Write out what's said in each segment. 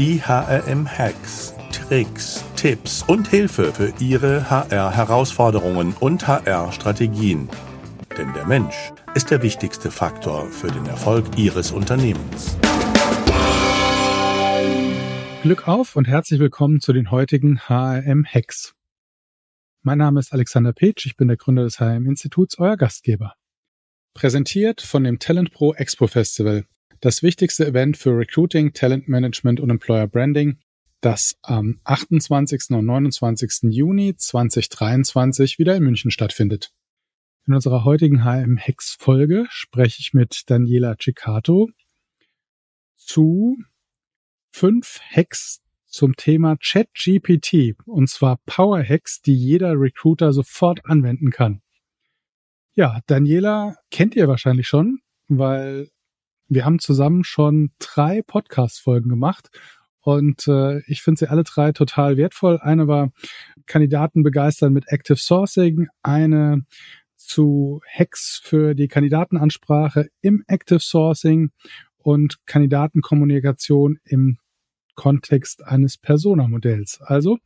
Die HRM-Hacks, Tricks, Tipps und Hilfe für Ihre HR-Herausforderungen und HR-Strategien. Denn der Mensch ist der wichtigste Faktor für den Erfolg Ihres Unternehmens. Glück auf und herzlich willkommen zu den heutigen HRM-Hacks. Mein Name ist Alexander Petsch, ich bin der Gründer des HRM-Instituts, euer Gastgeber. Präsentiert von dem Talent Pro Expo Festival, das wichtigste Event für Recruiting, Talent Management und Employer Branding, das am 28. und 29. Juni 2023 wieder in München stattfindet. In unserer heutigen HM Hex Folge spreche ich mit Daniela Ciccato zu fünf Hacks zum Thema ChatGPT und zwar Power Hacks, die jeder Recruiter sofort anwenden kann. Ja, Daniela kennt ihr wahrscheinlich schon, weil wir haben zusammen schon drei Podcast-Folgen gemacht und äh, ich finde sie alle drei total wertvoll. Eine war Kandidaten begeistern mit Active Sourcing, eine zu Hacks für die Kandidatenansprache im Active Sourcing und Kandidatenkommunikation im Kontext eines Persona-Modells. Also,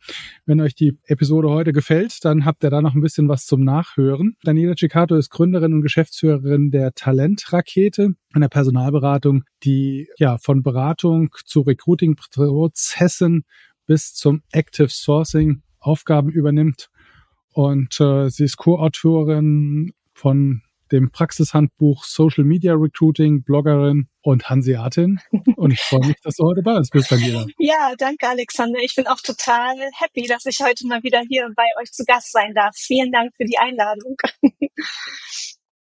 wenn euch die Episode heute gefällt, dann habt ihr da noch ein bisschen was zum Nachhören. Daniela Ciccato ist Gründerin und Geschäftsführerin der Talentrakete, einer Personalberatung, die ja von Beratung zu Recruiting-Prozessen bis zum Active Sourcing Aufgaben übernimmt. Und äh, sie ist Co-Autorin von dem Praxishandbuch Social Media Recruiting, Bloggerin und Hanseatin. Und ich freue mich, dass du heute bei uns bist, Daniela. Ja, danke, Alexander. Ich bin auch total happy, dass ich heute mal wieder hier bei euch zu Gast sein darf. Vielen Dank für die Einladung.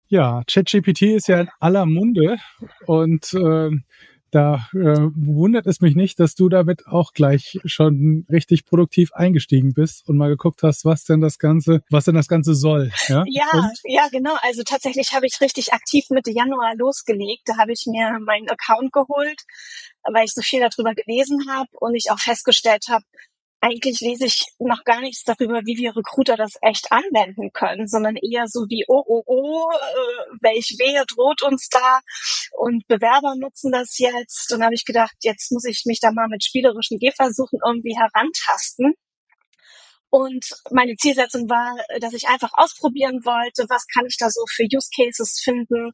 Ja, ChatGPT ist ja in aller Munde und äh, da äh, wundert es mich nicht, dass du damit auch gleich schon richtig produktiv eingestiegen bist und mal geguckt hast, was denn das Ganze, was denn das Ganze soll. Ja, ja, ja genau. Also tatsächlich habe ich richtig aktiv Mitte Januar losgelegt. Da habe ich mir meinen Account geholt, weil ich so viel darüber gelesen habe und ich auch festgestellt habe, eigentlich lese ich noch gar nichts darüber, wie wir Recruiter das echt anwenden können, sondern eher so wie, oh, oh, oh, äh, welch Wehe droht uns da und Bewerber nutzen das jetzt. Und habe ich gedacht, jetzt muss ich mich da mal mit spielerischen Gehversuchen irgendwie herantasten. Und meine Zielsetzung war, dass ich einfach ausprobieren wollte, was kann ich da so für Use Cases finden,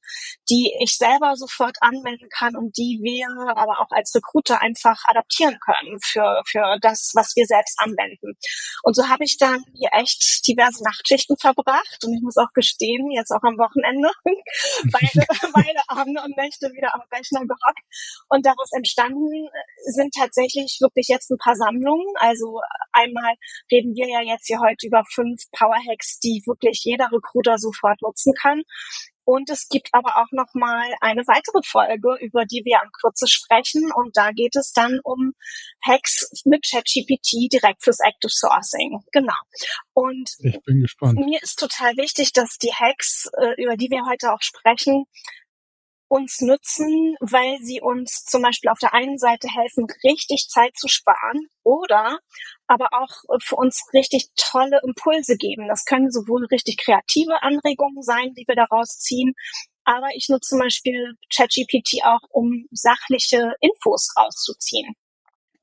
die ich selber sofort anwenden kann und die wir aber auch als Recruiter einfach adaptieren können für, für das, was wir selbst anwenden. Und so habe ich dann hier echt diverse Nachtschichten verbracht und ich muss auch gestehen, jetzt auch am Wochenende, beide, beide Abende und Nächte wieder am Rechner gehockt. Und daraus entstanden sind tatsächlich wirklich jetzt ein paar Sammlungen. Also einmal reden wir wir ja jetzt hier heute über fünf Power Hacks, die wirklich jeder Recruiter sofort nutzen kann. Und es gibt aber auch noch mal eine weitere Folge, über die wir an Kürze sprechen. Und da geht es dann um Hacks mit ChatGPT direkt fürs Active Sourcing. Genau. Und ich bin gespannt. Mir ist total wichtig, dass die Hacks, äh, über die wir heute auch sprechen, uns nützen, weil sie uns zum Beispiel auf der einen Seite helfen, richtig Zeit zu sparen oder aber auch für uns richtig tolle Impulse geben. Das können sowohl richtig kreative Anregungen sein, die wir daraus ziehen, aber ich nutze zum Beispiel ChatGPT auch, um sachliche Infos rauszuziehen.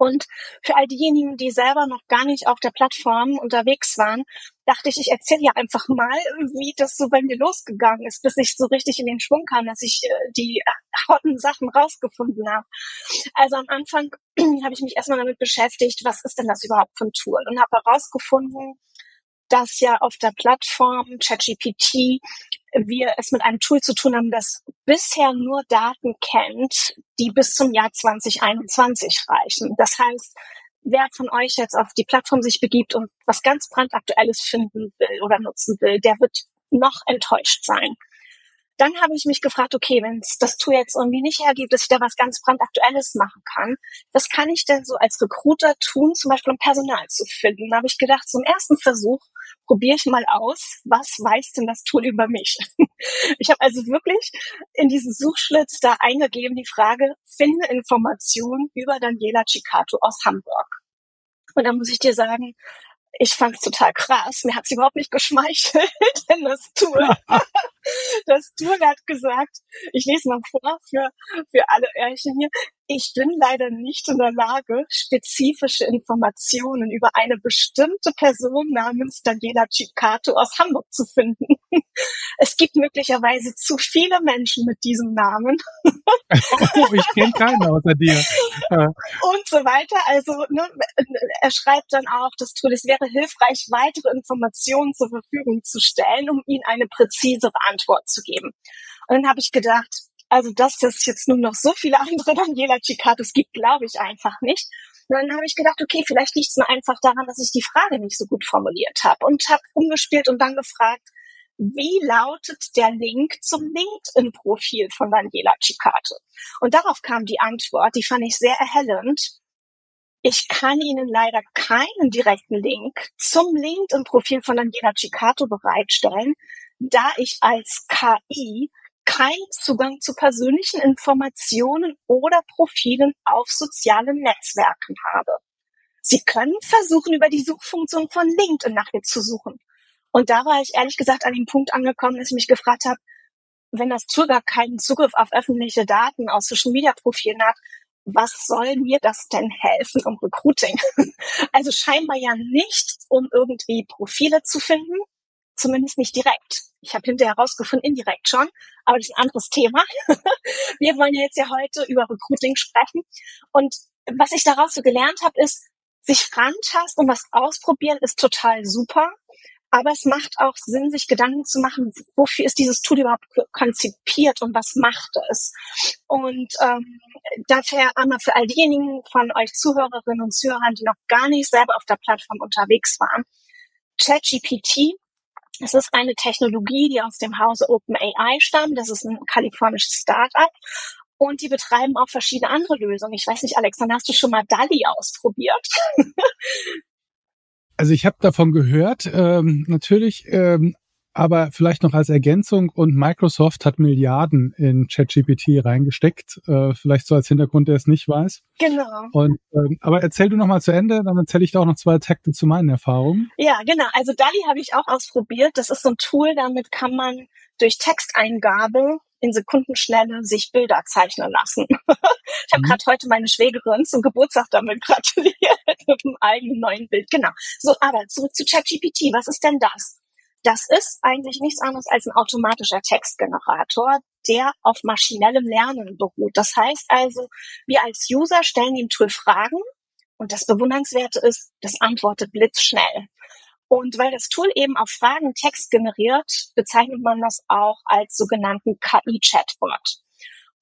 Und für all diejenigen, die selber noch gar nicht auf der Plattform unterwegs waren, dachte ich, ich erzähle ja einfach mal, wie das so bei mir losgegangen ist, bis ich so richtig in den Schwung kam, dass ich äh, die harten Sachen rausgefunden habe. Also am Anfang habe ich mich erstmal damit beschäftigt, was ist denn das überhaupt für ein Tool? Und habe herausgefunden, dass ja auf der Plattform ChatGPT wir es mit einem Tool zu tun haben, das bisher nur Daten kennt, die bis zum Jahr 2021 reichen. Das heißt, wer von euch jetzt auf die Plattform sich begibt und was ganz brandaktuelles finden will oder nutzen will, der wird noch enttäuscht sein dann habe ich mich gefragt, okay, wenn es das Tool jetzt irgendwie nicht hergibt, dass ich da was ganz brandaktuelles machen kann, was kann ich denn so als Recruiter tun, zum Beispiel um Personal zu finden? Da habe ich gedacht, zum ersten Versuch probiere ich mal aus, was weiß denn das Tool über mich? Ich habe also wirklich in diesen Suchschlitz da eingegeben die Frage, finde Informationen über Daniela Ciccato aus Hamburg. Und da muss ich dir sagen, ich fand es total krass. Mir hat es überhaupt nicht geschmeichelt, denn das Tool, das Tool hat gesagt, ich lese mal vor für, für alle Öhrchen hier, ich bin leider nicht in der Lage, spezifische Informationen über eine bestimmte Person namens Daniela Ciccato aus Hamburg zu finden. Es gibt möglicherweise zu viele Menschen mit diesem Namen. Oh, ich kenne keinen außer dir. Und so weiter. Also ne, er schreibt dann auch, das Tool, es wäre hilfreich, weitere Informationen zur Verfügung zu stellen, um Ihnen eine präzisere Antwort zu geben. Und dann habe ich gedacht, also dass es jetzt nur noch so viele andere Daniela Cicatos gibt, glaube ich einfach nicht. Und dann habe ich gedacht, okay, vielleicht liegt es nur einfach daran, dass ich die Frage nicht so gut formuliert habe und habe umgespielt und dann gefragt, wie lautet der Link zum LinkedIn-Profil von Daniela Cicato? Und darauf kam die Antwort, die fand ich sehr erhellend. Ich kann Ihnen leider keinen direkten Link zum LinkedIn-Profil von Daniela Cicato bereitstellen, da ich als KI keinen Zugang zu persönlichen Informationen oder Profilen auf sozialen Netzwerken habe. Sie können versuchen, über die Suchfunktion von LinkedIn nach ihr zu suchen. Und da war ich ehrlich gesagt an dem Punkt angekommen, dass ich mich gefragt habe, wenn das Tool gar keinen Zugriff auf öffentliche Daten aus Social Media Profilen hat, was soll mir das denn helfen um Recruiting? Also scheinbar ja nicht, um irgendwie Profile zu finden, zumindest nicht direkt. Ich habe hinterher herausgefunden, indirekt schon, aber das ist ein anderes Thema. Wir wollen ja jetzt ja heute über Recruiting sprechen. Und was ich daraus so gelernt habe, ist, sich rantasten und was ausprobieren ist total super. Aber es macht auch Sinn, sich Gedanken zu machen, wofür ist dieses Tool überhaupt konzipiert und was macht es? Und ähm, dafür einmal für all diejenigen von euch Zuhörerinnen und Zuhörern, die noch gar nicht selber auf der Plattform unterwegs waren. ChatGPT es ist eine Technologie, die aus dem Hause OpenAI stammt. Das ist ein kalifornisches Startup. Und die betreiben auch verschiedene andere Lösungen. Ich weiß nicht, Alexander, hast du schon mal DALI ausprobiert? also ich habe davon gehört, ähm, natürlich, ähm, aber vielleicht noch als Ergänzung und Microsoft hat Milliarden in ChatGPT reingesteckt, äh, vielleicht so als Hintergrund, der es nicht weiß. Genau. Und ähm, aber erzähl du noch mal zu Ende, dann erzähle ich da auch noch zwei Takte zu meinen Erfahrungen. Ja, genau. Also DALI habe ich auch ausprobiert. Das ist so ein Tool, damit kann man durch Texteingabe in Sekundenschnelle sich Bilder zeichnen lassen. ich habe mhm. gerade heute meine Schwägerin zum Geburtstag damit gratuliert mit einem eigenen neuen Bild. Genau. So, aber zurück zu ChatGPT. Was ist denn das? Das ist eigentlich nichts anderes als ein automatischer Textgenerator, der auf maschinellem Lernen beruht. Das heißt also, wir als User stellen dem Tool Fragen und das Bewundernswerte ist, das antwortet blitzschnell. Und weil das Tool eben auf Fragen Text generiert, bezeichnet man das auch als sogenannten KI-Chatbot.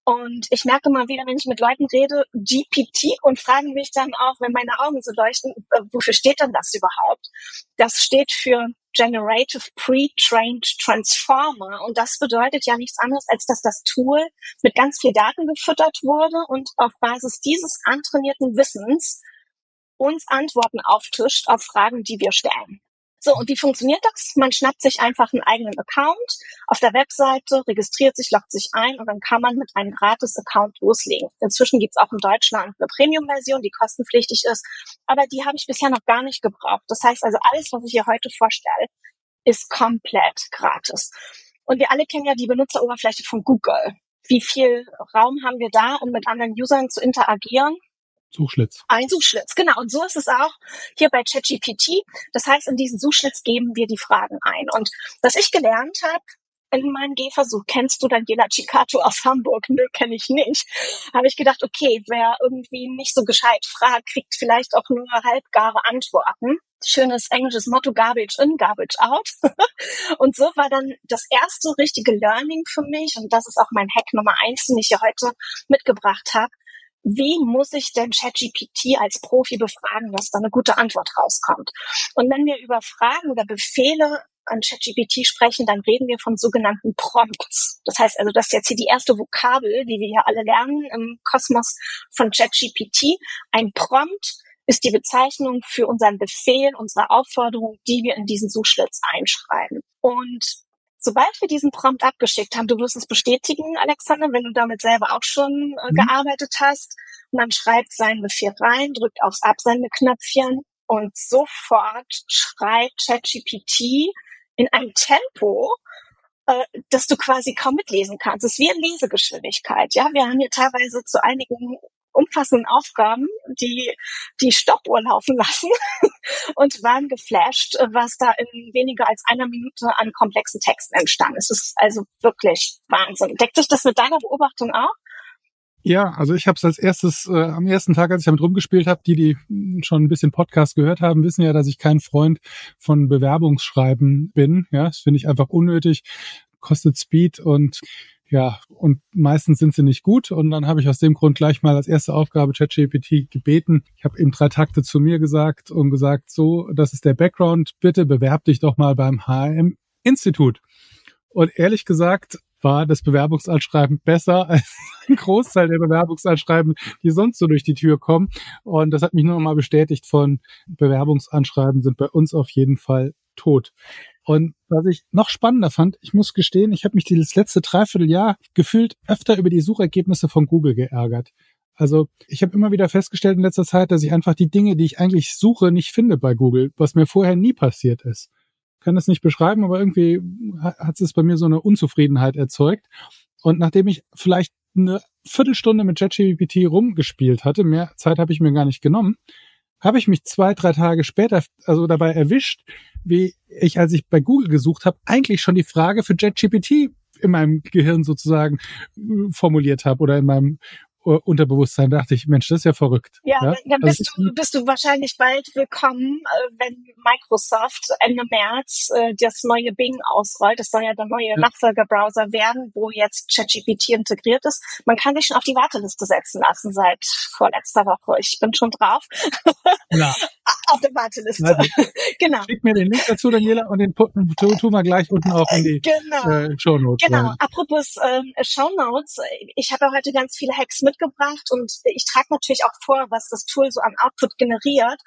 Und ich merke mal wieder, wenn ich mit Leuten rede, GPT und fragen mich dann auch, wenn meine Augen so leuchten, äh, wofür steht denn das überhaupt? Das steht für Generative Pre-Trained Transformer. Und das bedeutet ja nichts anderes, als dass das Tool mit ganz viel Daten gefüttert wurde und auf Basis dieses antrainierten Wissens uns Antworten auftischt auf Fragen, die wir stellen. So, und wie funktioniert das? Man schnappt sich einfach einen eigenen Account auf der Webseite, registriert sich, loggt sich ein und dann kann man mit einem Gratis-Account loslegen. Inzwischen gibt's auch in Deutschland eine Premium-Version, die kostenpflichtig ist, aber die habe ich bisher noch gar nicht gebraucht. Das heißt also, alles, was ich hier heute vorstelle, ist komplett gratis. Und wir alle kennen ja die Benutzeroberfläche von Google. Wie viel Raum haben wir da, um mit anderen Usern zu interagieren? Suchschlitz. Ein Suchschlitz, genau. Und so ist es auch hier bei ChatGPT. Das heißt, in diesen Suchschlitz geben wir die Fragen ein. Und was ich gelernt habe, in meinem Gehversuch, kennst du Daniela Cicato aus Hamburg? Nö, kenne ich nicht. Habe ich gedacht, okay, wer irgendwie nicht so gescheit fragt, kriegt vielleicht auch nur halbgare Antworten. Schönes englisches Motto, garbage in, garbage out. und so war dann das erste richtige Learning für mich, und das ist auch mein Hack Nummer eins, den ich hier heute mitgebracht habe, wie muss ich denn ChatGPT als Profi befragen, dass da eine gute Antwort rauskommt? Und wenn wir über Fragen oder Befehle an ChatGPT sprechen, dann reden wir von sogenannten Prompts. Das heißt also, das ist jetzt hier die erste Vokabel, die wir hier alle lernen im Kosmos von ChatGPT. Ein Prompt ist die Bezeichnung für unseren Befehl, unsere Aufforderung, die wir in diesen Suchschlitz einschreiben. Und sobald wir diesen Prompt abgeschickt haben, du wirst es bestätigen, Alexander, wenn du damit selber auch schon äh, mhm. gearbeitet hast, man schreibt seinen Befehl rein, drückt aufs Absendeknöpfchen und sofort schreibt ChatGPT in einem Tempo, äh, dass du quasi kaum mitlesen kannst. Es ist wie eine Lesegeschwindigkeit. Ja, wir haben hier teilweise zu einigen umfassenden Aufgaben die, die Stoppuhr laufen lassen und waren geflasht, was da in weniger als einer Minute an komplexen Texten entstanden ist. Es ist also wirklich Wahnsinn. Deckt sich das mit deiner Beobachtung auch? Ja, also ich habe es als erstes äh, am ersten Tag, als ich damit rumgespielt habe, die, die schon ein bisschen Podcast gehört haben, wissen ja, dass ich kein Freund von Bewerbungsschreiben bin. Ja, das finde ich einfach unnötig, kostet Speed und ja, und meistens sind sie nicht gut. Und dann habe ich aus dem Grund gleich mal als erste Aufgabe ChatGPT gebeten. Ich habe ihm drei Takte zu mir gesagt und gesagt, so, das ist der Background, bitte bewerb dich doch mal beim HM-Institut. Und ehrlich gesagt war das Bewerbungsanschreiben besser als ein Großteil der Bewerbungsanschreiben, die sonst so durch die Tür kommen. Und das hat mich nur noch mal bestätigt von Bewerbungsanschreiben sind bei uns auf jeden Fall tot. Und was ich noch spannender fand, ich muss gestehen, ich habe mich dieses letzte Dreivierteljahr gefühlt öfter über die Suchergebnisse von Google geärgert. Also ich habe immer wieder festgestellt in letzter Zeit, dass ich einfach die Dinge, die ich eigentlich suche, nicht finde bei Google, was mir vorher nie passiert ist. Kann das nicht beschreiben, aber irgendwie hat es bei mir so eine Unzufriedenheit erzeugt. Und nachdem ich vielleicht eine Viertelstunde mit ChatGPT rumgespielt hatte, mehr Zeit habe ich mir gar nicht genommen, habe ich mich zwei, drei Tage später also dabei erwischt, wie ich, als ich bei Google gesucht habe, eigentlich schon die Frage für JetGPT in meinem Gehirn sozusagen äh, formuliert habe oder in meinem Unterbewusstsein dachte ich, Mensch, das ist ja verrückt. Ja, ja? dann also bist, also, du, bist du wahrscheinlich bald willkommen, äh, wenn Microsoft Ende März äh, das neue Bing ausrollt. Das soll ja der neue ja. Nachfolgerbrowser werden, wo jetzt ChatGPT integriert ist. Man kann sich schon auf die Warteliste setzen lassen seit vorletzter Woche. Ich bin schon drauf. Ja. auf der Warteliste. Also, genau. Schick mir den Link dazu, Daniela, und den tun tu, tu mal gleich unten auch in die genau. äh, Show Notes. Genau. Apropos äh, Show Notes, ich habe heute ganz viele Hacks mitgebracht und ich trage natürlich auch vor, was das Tool so an Output generiert.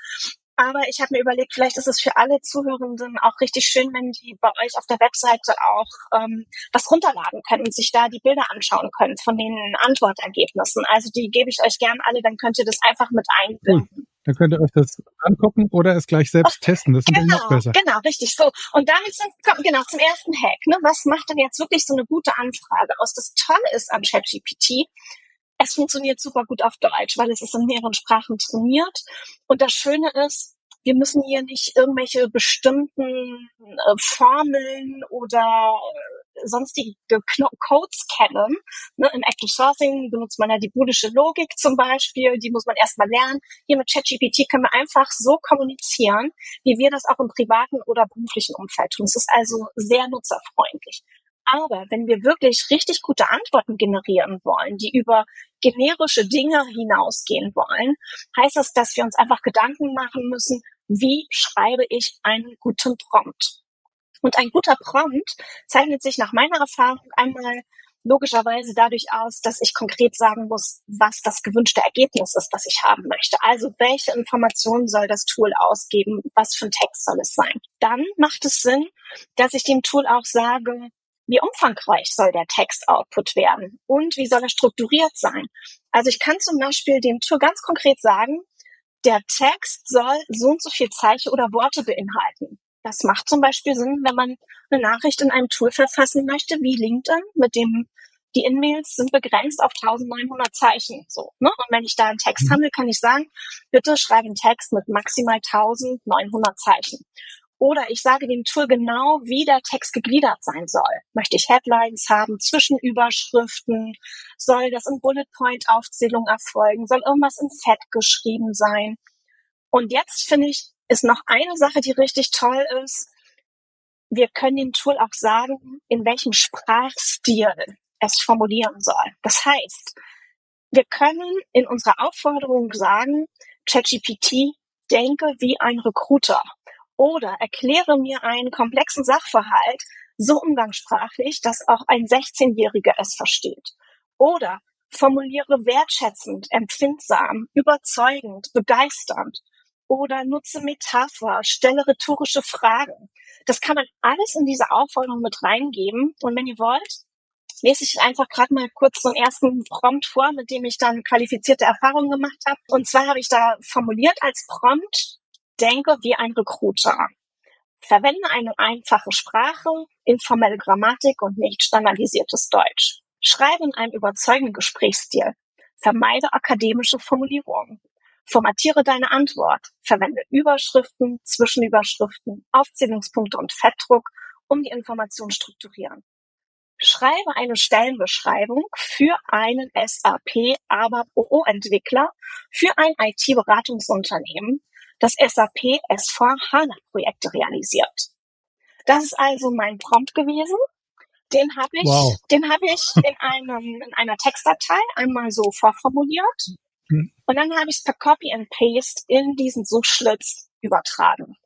Aber ich habe mir überlegt, vielleicht ist es für alle Zuhörenden auch richtig schön, wenn die bei euch auf der Webseite auch ähm, was runterladen können und sich da die Bilder anschauen können von den Antwortergebnissen. Also die gebe ich euch gern alle, dann könnt ihr das einfach mit einbinden. Cool. Dann könnt ihr euch das angucken oder es gleich selbst oh, testen. Das ist genau, noch besser. Genau, richtig. So. Und damit sind, genau, zum ersten Hack. Ne? Was macht denn jetzt wirklich so eine gute Anfrage aus? Das Tolle ist an ChatGPT, es funktioniert super gut auf Deutsch, weil es ist in mehreren Sprachen trainiert. Und das Schöne ist, wir müssen hier nicht irgendwelche bestimmten äh, Formeln oder sonstige Codes kennen. Ne, Im Active Sourcing benutzt man ja die boolische Logik zum Beispiel, die muss man erstmal lernen. Hier mit ChatGPT können wir einfach so kommunizieren, wie wir das auch im privaten oder beruflichen Umfeld tun. Es ist also sehr nutzerfreundlich. Aber wenn wir wirklich richtig gute Antworten generieren wollen, die über generische Dinge hinausgehen wollen, heißt das, dass wir uns einfach Gedanken machen müssen, wie schreibe ich einen guten Prompt? Und ein guter Prompt zeichnet sich nach meiner Erfahrung einmal logischerweise dadurch aus, dass ich konkret sagen muss, was das gewünschte Ergebnis ist, das ich haben möchte. Also welche Informationen soll das Tool ausgeben? Was für ein Text soll es sein? Dann macht es Sinn, dass ich dem Tool auch sage, wie umfangreich soll der Textoutput werden und wie soll er strukturiert sein. Also ich kann zum Beispiel dem Tool ganz konkret sagen, der Text soll so und so viel Zeichen oder Worte beinhalten. Das macht zum Beispiel Sinn, wenn man eine Nachricht in einem Tool verfassen möchte, wie LinkedIn, mit dem die In-Mails sind begrenzt auf 1900 Zeichen. So, ne? Und wenn ich da einen Text mhm. handle, kann ich sagen, bitte schreibe einen Text mit maximal 1900 Zeichen. Oder ich sage dem Tool genau, wie der Text gegliedert sein soll. Möchte ich Headlines haben, Zwischenüberschriften? Soll das in Bullet Point Aufzählung erfolgen? Soll irgendwas in Fett geschrieben sein? Und jetzt finde ich, ist noch eine Sache, die richtig toll ist. Wir können dem Tool auch sagen, in welchem Sprachstil es formulieren soll. Das heißt, wir können in unserer Aufforderung sagen, ChatGPT, denke wie ein Recruiter oder erkläre mir einen komplexen Sachverhalt so umgangssprachlich, dass auch ein 16-Jähriger es versteht. Oder formuliere wertschätzend, empfindsam, überzeugend, begeisternd oder nutze Metapher, stelle rhetorische Fragen. Das kann man alles in diese Aufforderung mit reingeben. Und wenn ihr wollt, lese ich einfach gerade mal kurz so einen ersten Prompt vor, mit dem ich dann qualifizierte Erfahrungen gemacht habe. Und zwar habe ich da formuliert als Prompt, denke wie ein Recruiter. Verwende eine einfache Sprache, informelle Grammatik und nicht standardisiertes Deutsch. Schreibe in einem überzeugenden Gesprächsstil. Vermeide akademische Formulierungen. Formatiere deine Antwort. Verwende Überschriften, Zwischenüberschriften, Aufzählungspunkte und Fettdruck, um die Information strukturieren. Schreibe eine Stellenbeschreibung für einen SAP ABAP OO Entwickler für ein IT-Beratungsunternehmen, das SAP S4 HANA Projekte realisiert. Das ist also mein Prompt gewesen. Den habe ich, wow. den habe ich in einem, in einer Textdatei einmal so vorformuliert. Mhm. Und dann habe ich es per Copy and Paste in diesen Suchschlitz übertragen.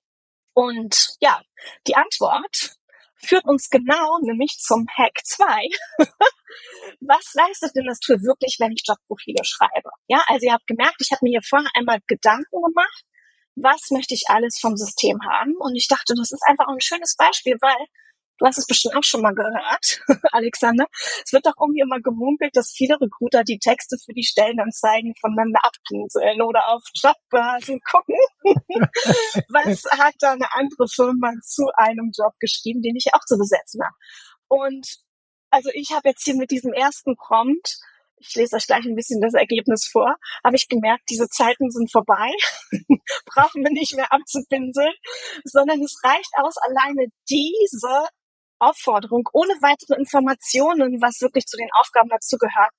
Und ja, die Antwort führt uns genau nämlich zum Hack 2. Was leistet denn das Tool wirklich, wenn ich Jobprofile schreibe? Ja, also ihr habt gemerkt, ich habe mir hier vorher einmal Gedanken gemacht, was möchte ich alles vom System haben? Und ich dachte, das ist einfach ein schönes Beispiel, weil Du hast es bestimmt auch schon mal gehört, Alexander. Es wird doch irgendwie immer gemunkelt, dass viele Recruiter die Texte für die Stellenanzeigen voneinander abpinseln oder auf Jobbörsen gucken. Was hat da eine andere Firma zu einem Job geschrieben, den ich auch zu besetzen habe? Und also ich habe jetzt hier mit diesem ersten Prompt ich lese euch gleich ein bisschen das Ergebnis vor, habe ich gemerkt, diese Zeiten sind vorbei, brauchen wir nicht mehr abzupinseln, sondern es reicht aus, alleine diese Aufforderung, ohne weitere Informationen, was wirklich zu den Aufgaben dazu gehört,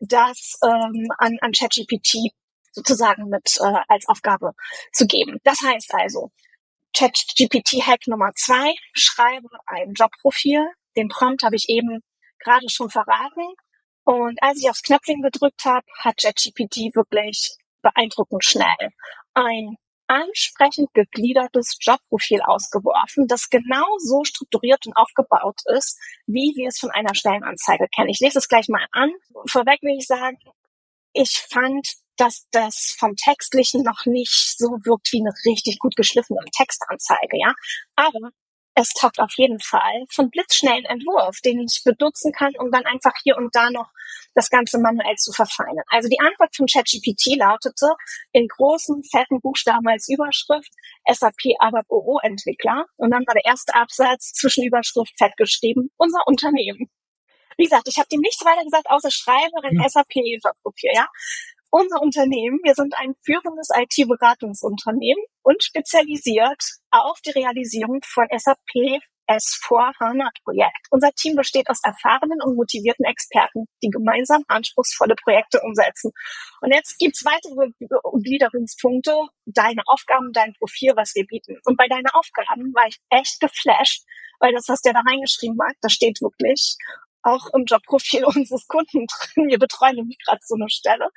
das ähm, an, an ChatGPT sozusagen mit äh, als Aufgabe zu geben. Das heißt also, ChatGPT-Hack Nummer zwei, schreibe ein Jobprofil. Den Prompt habe ich eben gerade schon verraten. Und als ich aufs Knöpfchen gedrückt habe, hat ChatGPT wirklich beeindruckend schnell ein ansprechend gegliedertes Jobprofil ausgeworfen, das genau so strukturiert und aufgebaut ist, wie wir es von einer Stellenanzeige kennen. Ich lese es gleich mal an. Vorweg will ich sagen, ich fand, dass das vom Textlichen noch nicht so wirkt wie eine richtig gut geschliffene Textanzeige, ja. Aber es taugt auf jeden Fall von blitzschnellen Entwurf, den ich benutzen kann, um dann einfach hier und da noch das Ganze manuell zu verfeinern. Also die Antwort von ChatGPT lautete in großen, fetten Buchstaben als Überschrift SAP ABAP OO Entwickler. Und dann war der erste Absatz zwischen Überschrift fett geschrieben, unser Unternehmen. Wie gesagt, ich habe dem nichts weiter gesagt, außer schreibe ein ja. SAP Jobprofil, ja unser Unternehmen, wir sind ein führendes IT-Beratungsunternehmen und spezialisiert auf die Realisierung von SAP S4 HANA Projekt. Unser Team besteht aus erfahrenen und motivierten Experten, die gemeinsam anspruchsvolle Projekte umsetzen. Und jetzt gibt's weitere Gliederungspunkte, deine Aufgaben, dein Profil, was wir bieten. Und bei deinen Aufgaben war ich echt geflasht, weil das, was der da reingeschrieben hat, da steht wirklich auch im Jobprofil unseres Kunden drin. Wir betreuen nämlich gerade so eine Stelle.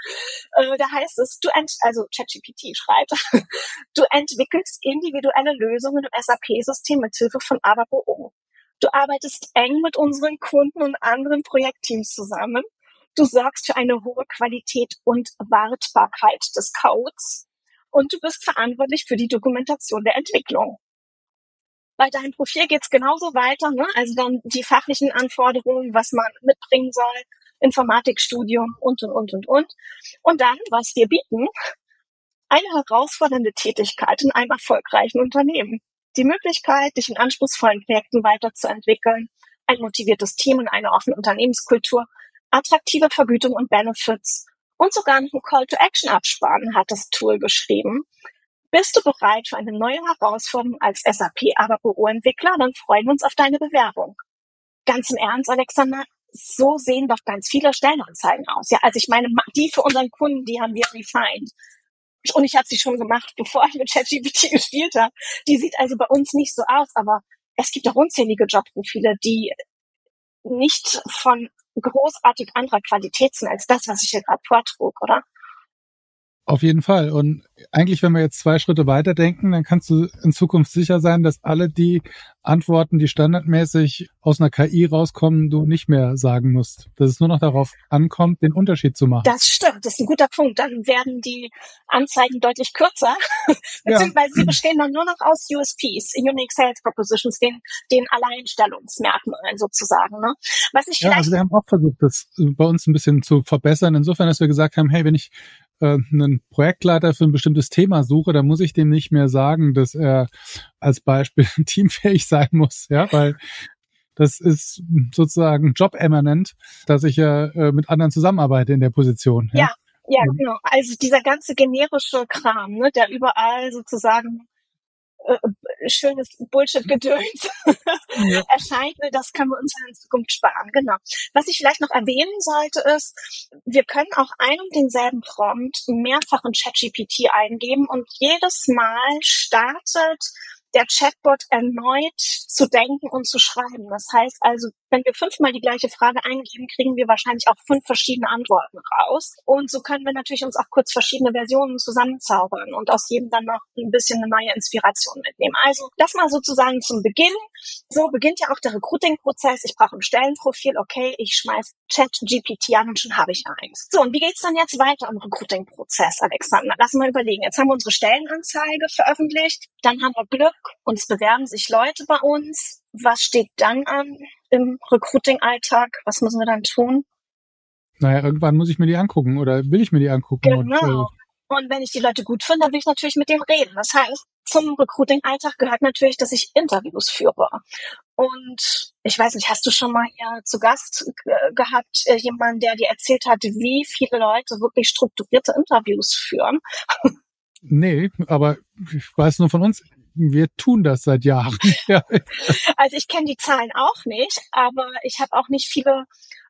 Äh, da heißt es, du ent also ChatGPT schreibt, du entwickelst individuelle Lösungen im SAP-System mit Hilfe von ABAP-OO. Du arbeitest eng mit unseren Kunden und anderen Projektteams zusammen. Du sorgst für eine hohe Qualität und Wartbarkeit des Codes und du bist verantwortlich für die Dokumentation der Entwicklung. Bei deinem Profil geht's genauso weiter, ne? also dann die fachlichen Anforderungen, was man mitbringen soll, Informatikstudium und, und, und, und, und. Und dann, was wir bieten, eine herausfordernde Tätigkeit in einem erfolgreichen Unternehmen. Die Möglichkeit, dich in anspruchsvollen Projekten weiterzuentwickeln, ein motiviertes Team und eine offene Unternehmenskultur, attraktive Vergütung und Benefits und sogar einen Call to Action absparen, hat das Tool geschrieben, bist du bereit für eine neue Herausforderung als SAP ABAP Entwickler? Dann freuen wir uns auf deine Bewerbung. Ganz im Ernst, Alexander, so sehen doch ganz viele Stellenanzeigen aus. Ja, also ich meine, die für unseren Kunden, die haben wir refined. Und ich habe sie schon gemacht, bevor ich mit ChatGPT gespielt habe. Die sieht also bei uns nicht so aus, aber es gibt auch unzählige Jobprofile, die nicht von großartig anderer Qualität sind als das, was ich hier gerade vortrug, oder? Auf jeden Fall. Und eigentlich, wenn wir jetzt zwei Schritte weiterdenken, dann kannst du in Zukunft sicher sein, dass alle die Antworten, die standardmäßig aus einer KI rauskommen, du nicht mehr sagen musst. Dass es nur noch darauf ankommt, den Unterschied zu machen. Das stimmt, das ist ein guter Punkt. Dann werden die Anzeigen deutlich kürzer, beziehungsweise ja. sie bestehen dann nur noch aus USPs, Unique Sales Propositions, den, den Alleinstellungsmerkmalen sozusagen. Ne? Was ich ja, also wir haben auch versucht, das bei uns ein bisschen zu verbessern. Insofern, dass wir gesagt haben, hey, wenn ich äh, einen Projektleiter für ein bestimmtes Thema suche, dann muss ich dem nicht mehr sagen, dass er als Beispiel teamfähig sein muss, ja, weil Das ist sozusagen jobeminent, dass ich ja äh, mit anderen zusammenarbeite in der Position. Ja, ja, ja genau. Also dieser ganze generische Kram, ne, der überall sozusagen äh, schönes Bullshit-Gedöns ja. erscheint, das können wir uns in Zukunft sparen. Genau. Was ich vielleicht noch erwähnen sollte, ist, wir können auch ein und denselben Prompt mehrfach in ChatGPT eingeben und jedes Mal startet der Chatbot erneut zu denken und zu schreiben. Das heißt also, wenn wir fünfmal die gleiche Frage eingeben, kriegen wir wahrscheinlich auch fünf verschiedene Antworten raus. Und so können wir natürlich uns auch kurz verschiedene Versionen zusammenzaubern und aus jedem dann noch ein bisschen eine neue Inspiration mitnehmen. Also das mal sozusagen zum Beginn. So beginnt ja auch der Recruiting-Prozess. Ich brauche ein Stellenprofil. Okay, ich schmeiß Chat-GPT an und schon habe ich eins. So, und wie geht's dann jetzt weiter im Recruiting-Prozess, Alexander? Lass mal überlegen. Jetzt haben wir unsere Stellenanzeige veröffentlicht. Dann haben wir Glück und es bewerben sich Leute bei uns. Was steht dann an im Recruiting-Alltag? Was müssen wir dann tun? Naja, irgendwann muss ich mir die angucken oder will ich mir die angucken. Genau. Und, äh und wenn ich die Leute gut finde, dann will ich natürlich mit denen reden. Das heißt, zum Recruiting-Alltag gehört natürlich, dass ich Interviews führe. Und ich weiß nicht, hast du schon mal hier zu Gast gehabt, äh, jemand, der dir erzählt hat, wie viele Leute wirklich strukturierte Interviews führen? Nee, aber ich weiß nur von uns, wir tun das seit Jahren. also ich kenne die Zahlen auch nicht, aber ich habe auch nicht viele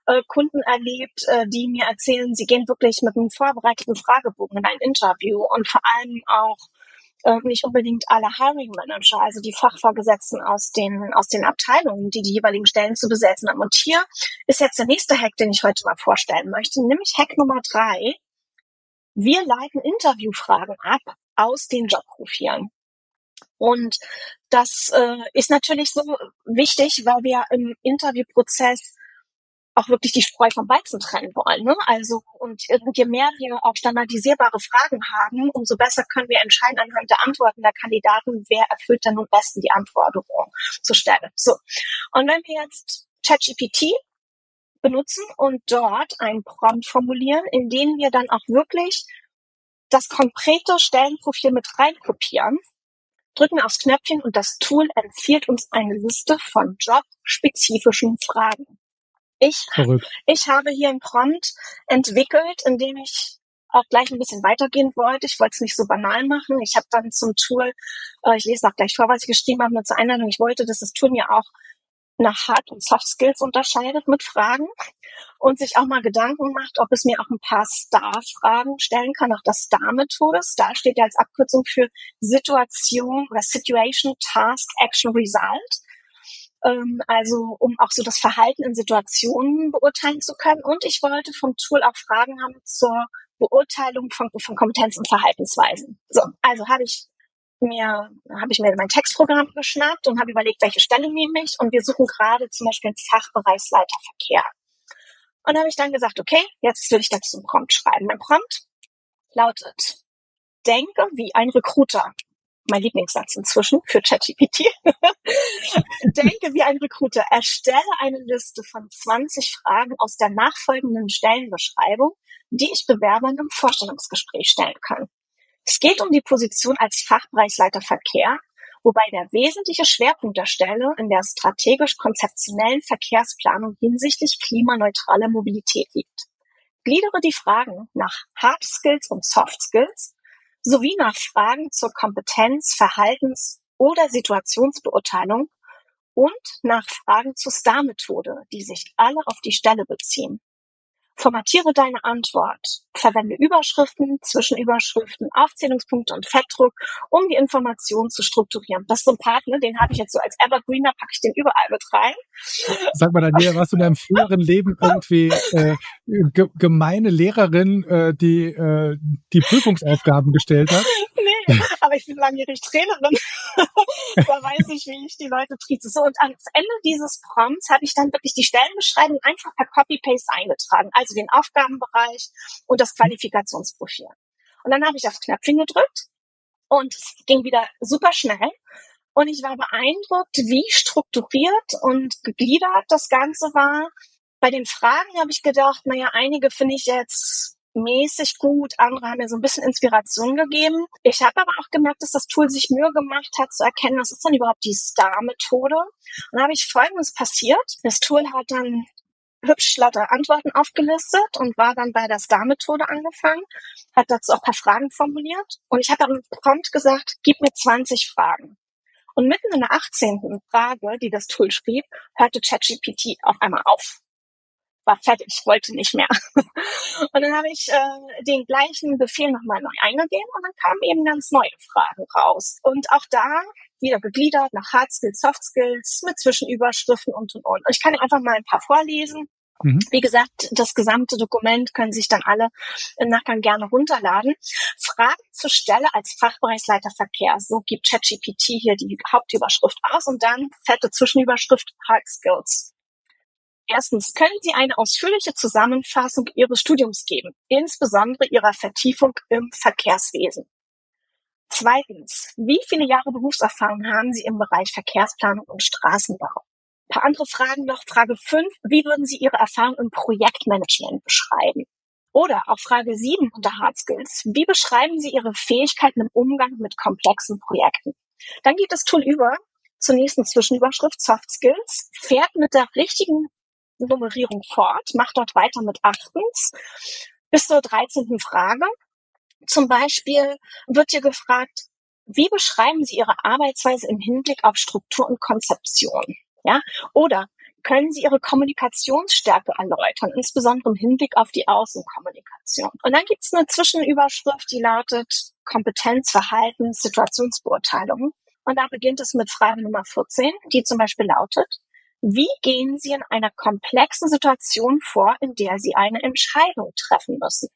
äh, Kunden erlebt, äh, die mir erzählen, sie gehen wirklich mit einem vorbereiteten Fragebogen in ein Interview und vor allem auch äh, nicht unbedingt alle Hiring Manager, also die Fachvorgesetzten aus den, aus den Abteilungen, die die jeweiligen Stellen zu besetzen haben. Und hier ist jetzt der nächste Hack, den ich heute mal vorstellen möchte, nämlich Hack Nummer drei. Wir leiten Interviewfragen ab aus den Jobprofilen. Und das äh, ist natürlich so wichtig, weil wir im Interviewprozess auch wirklich die Spreu vom Weizen trennen wollen. Ne? Also und je mehr wir auch standardisierbare Fragen haben, umso besser können wir entscheiden anhand der Antworten der Kandidaten, wer erfüllt denn am besten die Anforderungen zur Stelle. So und wenn wir jetzt ChatGPT benutzen und dort ein Prompt formulieren, in dem wir dann auch wirklich das konkrete Stellenprofil mit reinkopieren, drücken aufs Knöpfchen und das Tool empfiehlt uns eine Liste von jobspezifischen Fragen. Ich, ich habe hier ein Prompt entwickelt, in dem ich auch gleich ein bisschen weitergehen wollte. Ich wollte es nicht so banal machen. Ich habe dann zum Tool, äh, ich lese auch gleich vor, was ich geschrieben habe, nur zur Einladung. Ich wollte, dass das Tool mir auch nach Hard- und Soft Skills unterscheidet mit Fragen und sich auch mal Gedanken macht, ob es mir auch ein paar Star-Fragen stellen kann, auch das Star-Methode. Star steht ja als Abkürzung für Situation oder Situation, Task, Action, Result. Ähm, also um auch so das Verhalten in Situationen beurteilen zu können. Und ich wollte vom Tool auch Fragen haben zur Beurteilung von, von Kompetenz und Verhaltensweisen. So, also habe ich mir, habe ich mir mein Textprogramm geschnappt und habe überlegt, welche Stelle nehme ich. Und wir suchen gerade zum Beispiel einen Fachbereichsleiter Verkehr. Und habe ich dann gesagt, okay, jetzt will ich dazu einen Prompt schreiben. Mein Prompt lautet, denke wie ein Recruiter. Mein Lieblingssatz inzwischen für ChatGPT. denke wie ein Recruiter. Erstelle eine Liste von 20 Fragen aus der nachfolgenden Stellenbeschreibung, die ich Bewerbern im Vorstellungsgespräch stellen kann. Es geht um die Position als Fachbereichsleiter Verkehr, wobei der wesentliche Schwerpunkt der Stelle in der strategisch-konzeptionellen Verkehrsplanung hinsichtlich klimaneutraler Mobilität liegt. Gliedere die Fragen nach Hard Skills und Soft Skills sowie nach Fragen zur Kompetenz, Verhaltens- oder Situationsbeurteilung und nach Fragen zur Star-Methode, die sich alle auf die Stelle beziehen. Formatiere deine Antwort. Verwende Überschriften, Zwischenüberschriften, Aufzählungspunkte und Fettdruck, um die Informationen zu strukturieren. Das ist so ein Part, ne, den habe ich jetzt so als Evergreener, packe ich den überall mit rein. Sag mal, Daniela, warst du in deinem früheren Leben irgendwie äh, ge gemeine Lehrerin, äh, die äh, die Prüfungsaufgaben gestellt hat? Nee, aber ich bin langjährig Trainerin. da weiß ich, wie ich die Leute trieze. So, und ans Ende dieses Prompts habe ich dann wirklich die Stellenbeschreibung einfach per Copy-Paste eingetragen. Also den Aufgabenbereich und das Qualifikationsprofil. Und dann habe ich aufs Knöpfchen gedrückt und es ging wieder super schnell. Und ich war beeindruckt, wie strukturiert und gegliedert das Ganze war. Bei den Fragen habe ich gedacht, naja, einige finde ich jetzt mäßig gut, andere haben mir so ein bisschen Inspiration gegeben. Ich habe aber auch gemerkt, dass das Tool sich Mühe gemacht hat zu erkennen, was ist denn überhaupt die Star-Methode. Und da habe ich Folgendes passiert. Das Tool hat dann hübsch lauter Antworten aufgelistet und war dann bei der Star-Methode angefangen, hat dazu auch ein paar Fragen formuliert und ich habe dann prompt gesagt, gib mir 20 Fragen. Und mitten in der 18. Frage, die das Tool schrieb, hörte ChatGPT auf einmal auf. War fertig, wollte nicht mehr. und dann habe ich äh, den gleichen Befehl nochmal neu eingegeben und dann kamen eben ganz neue Fragen raus. Und auch da wieder gegliedert nach Hard Skills, Soft Skills mit Zwischenüberschriften und und und. Ich kann einfach mal ein paar vorlesen. Mhm. Wie gesagt, das gesamte Dokument können sich dann alle im Nachgang gerne runterladen. Fragen zur Stelle als Fachbereichsleiter Verkehr. So gibt ChatGPT hier die Hauptüberschrift aus und dann fette Zwischenüberschrift Hard Skills. Erstens, können Sie eine ausführliche Zusammenfassung Ihres Studiums geben, insbesondere Ihrer Vertiefung im Verkehrswesen? Zweitens, wie viele Jahre Berufserfahrung haben Sie im Bereich Verkehrsplanung und Straßenbau? Ein paar andere Fragen noch. Frage 5. Wie würden Sie Ihre Erfahrung im Projektmanagement beschreiben? Oder auch Frage 7 unter Hard Skills. Wie beschreiben Sie Ihre Fähigkeiten im Umgang mit komplexen Projekten? Dann geht das Tool über zur nächsten Zwischenüberschrift Soft Skills, fährt mit der richtigen Nummerierung fort, macht dort weiter mit achtens bis zur 13. Frage. Zum Beispiel wird hier gefragt, wie beschreiben Sie Ihre Arbeitsweise im Hinblick auf Struktur und Konzeption? Ja, oder können Sie Ihre Kommunikationsstärke erläutern, insbesondere im Hinblick auf die Außenkommunikation? Und dann gibt es eine Zwischenüberschrift, die lautet Kompetenz, Verhalten, Situationsbeurteilung. Und da beginnt es mit Frage Nummer 14, die zum Beispiel lautet, wie gehen Sie in einer komplexen Situation vor, in der Sie eine Entscheidung treffen müssen?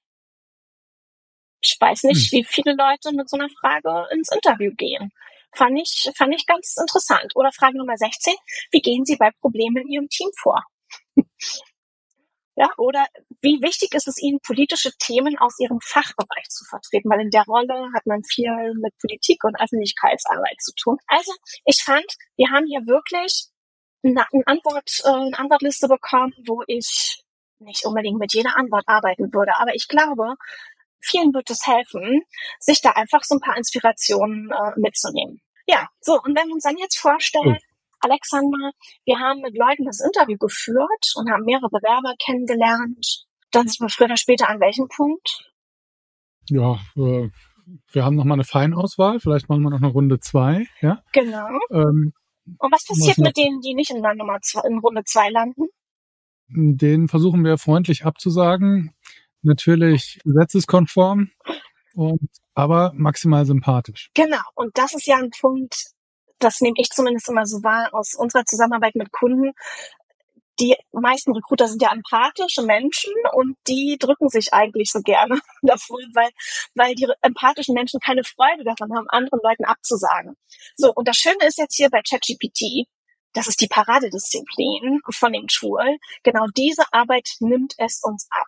Ich weiß nicht, hm. wie viele Leute mit so einer Frage ins Interview gehen. Fand ich, fand ich ganz interessant. Oder Frage Nummer 16. Wie gehen Sie bei Problemen in Ihrem Team vor? ja, oder wie wichtig ist es Ihnen, politische Themen aus Ihrem Fachbereich zu vertreten? Weil in der Rolle hat man viel mit Politik und Öffentlichkeitsarbeit zu tun. Also, ich fand, wir haben hier wirklich eine, Antwort, äh, eine Antwortliste bekommen, wo ich nicht unbedingt mit jeder Antwort arbeiten würde. Aber ich glaube, vielen wird es helfen, sich da einfach so ein paar Inspirationen äh, mitzunehmen. Ja, so, und wenn wir uns dann jetzt vorstellen, mhm. Alexander, wir haben mit Leuten das Interview geführt und haben mehrere Bewerber kennengelernt. Dann sind wir früher oder später an welchem Punkt? Ja, äh, wir haben noch mal eine Feinauswahl. Vielleicht machen wir noch eine Runde zwei. Ja. Genau. Ähm, und was passiert mit denen, die nicht in, der Nummer zwei, in Runde zwei landen? Den versuchen wir freundlich abzusagen natürlich gesetzeskonform und aber maximal sympathisch. Genau. Und das ist ja ein Punkt, das nehme ich zumindest immer so wahr aus unserer Zusammenarbeit mit Kunden. Die meisten Recruiter sind ja empathische Menschen und die drücken sich eigentlich so gerne davor, weil, weil die empathischen Menschen keine Freude daran haben, anderen Leuten abzusagen. So, und das Schöne ist jetzt hier bei ChatGPT, das ist die Paradedisziplin von dem Tool. Genau diese Arbeit nimmt es uns ab.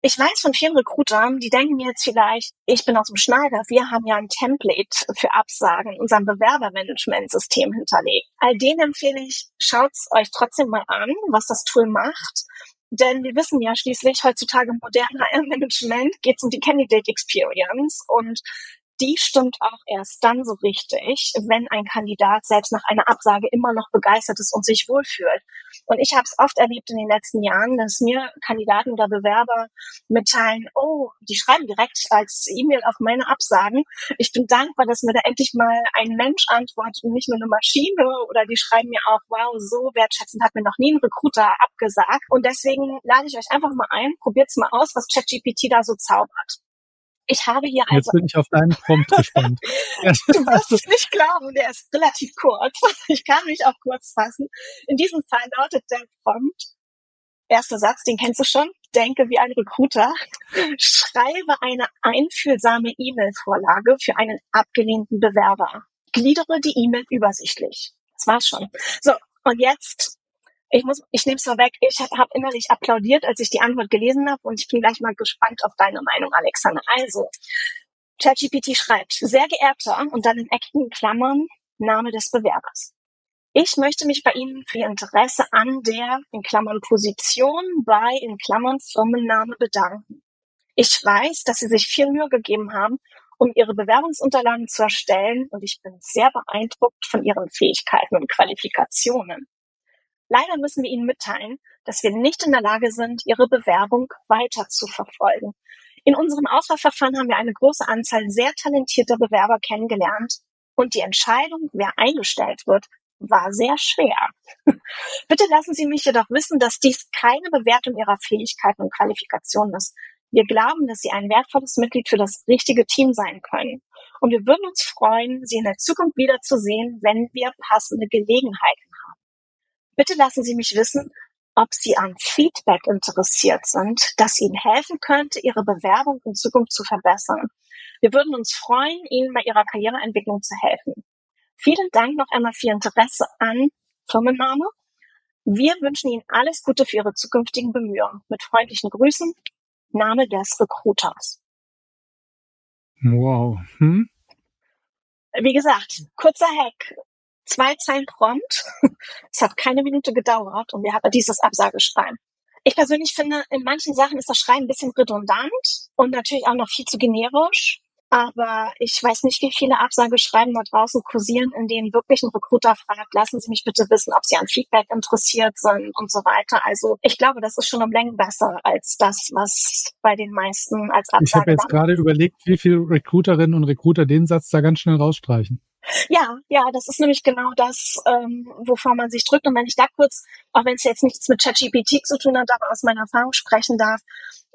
Ich weiß von vielen Recruitern, die denken jetzt vielleicht, ich bin aus dem Schneider, wir haben ja ein Template für Absagen in unserem Bewerbermanagementsystem hinterlegt. All denen empfehle ich, schaut's euch trotzdem mal an, was das Tool macht. Denn wir wissen ja schließlich heutzutage im modernen HR-Management geht es um die Candidate Experience und die stimmt auch erst dann so richtig, wenn ein Kandidat selbst nach einer Absage immer noch begeistert ist und sich wohlfühlt. Und ich habe es oft erlebt in den letzten Jahren, dass mir Kandidaten oder Bewerber mitteilen, oh, die schreiben direkt als E-Mail auf meine Absagen. Ich bin dankbar, dass mir da endlich mal ein Mensch antwortet und nicht nur eine Maschine. Oder die schreiben mir auch, wow, so wertschätzend hat mir noch nie ein Recruiter abgesagt. Und deswegen lade ich euch einfach mal ein, probiert's mal aus, was ChatGPT da so zaubert. Ich habe hier also. Jetzt bin ich auf deinen Prompt gespannt. du wirst es nicht glauben, der ist relativ kurz. Ich kann mich auch kurz fassen. In diesem Fall lautet der Prompt, erster Satz, den kennst du schon, denke wie ein Recruiter, schreibe eine einfühlsame E-Mail-Vorlage für einen abgelehnten Bewerber. Gliedere die E-Mail übersichtlich. Das war's schon. So, und jetzt ich muss, ich nehme es vorweg, ich habe hab innerlich applaudiert, als ich die Antwort gelesen habe und ich bin gleich mal gespannt auf deine Meinung, Alexander. Also, ChatGPT schreibt, sehr geehrter und dann in eckigen Klammern Name des Bewerbers. Ich möchte mich bei Ihnen für Ihr Interesse an der, in Klammern Position, bei, in Klammern Firmenname bedanken. Ich weiß, dass Sie sich viel Mühe gegeben haben, um Ihre Bewerbungsunterlagen zu erstellen und ich bin sehr beeindruckt von Ihren Fähigkeiten und Qualifikationen. Leider müssen wir Ihnen mitteilen, dass wir nicht in der Lage sind, Ihre Bewerbung weiter zu verfolgen. In unserem Auswahlverfahren haben wir eine große Anzahl sehr talentierter Bewerber kennengelernt und die Entscheidung, wer eingestellt wird, war sehr schwer. Bitte lassen Sie mich jedoch wissen, dass dies keine Bewertung Ihrer Fähigkeiten und Qualifikationen ist. Wir glauben, dass Sie ein wertvolles Mitglied für das richtige Team sein können. Und wir würden uns freuen, Sie in der Zukunft wiederzusehen, wenn wir passende Gelegenheiten haben. Bitte lassen Sie mich wissen, ob Sie an Feedback interessiert sind, das Ihnen helfen könnte, Ihre Bewerbung in Zukunft zu verbessern. Wir würden uns freuen, Ihnen bei Ihrer Karriereentwicklung zu helfen. Vielen Dank noch einmal für Ihr Interesse an Firmenname. Wir wünschen Ihnen alles Gute für Ihre zukünftigen Bemühungen. Mit freundlichen Grüßen, Name des Recruiters. Wow. Hm? Wie gesagt, kurzer Hack. Zwei Zeilen Prompt. es hat keine Minute gedauert und wir haben dieses Absageschreiben. Ich persönlich finde, in manchen Sachen ist das Schreiben ein bisschen redundant und natürlich auch noch viel zu generisch. Aber ich weiß nicht, wie viele Absageschreiben da draußen kursieren, in denen wirklich ein Recruiter fragt, lassen Sie mich bitte wissen, ob Sie an Feedback interessiert sind und so weiter. Also ich glaube, das ist schon um Längen besser als das, was bei den meisten als Absage Ich habe jetzt gerade überlegt, wie viele Recruiterinnen und Recruiter den Satz da ganz schnell rausstreichen. Ja, ja, das ist nämlich genau das, ähm, wovor man sich drückt. Und wenn ich da kurz, auch wenn es jetzt nichts mit ChatGPT zu tun hat, aber aus meiner Erfahrung sprechen darf,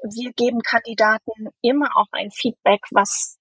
wir geben Kandidaten immer auch ein Feedback, was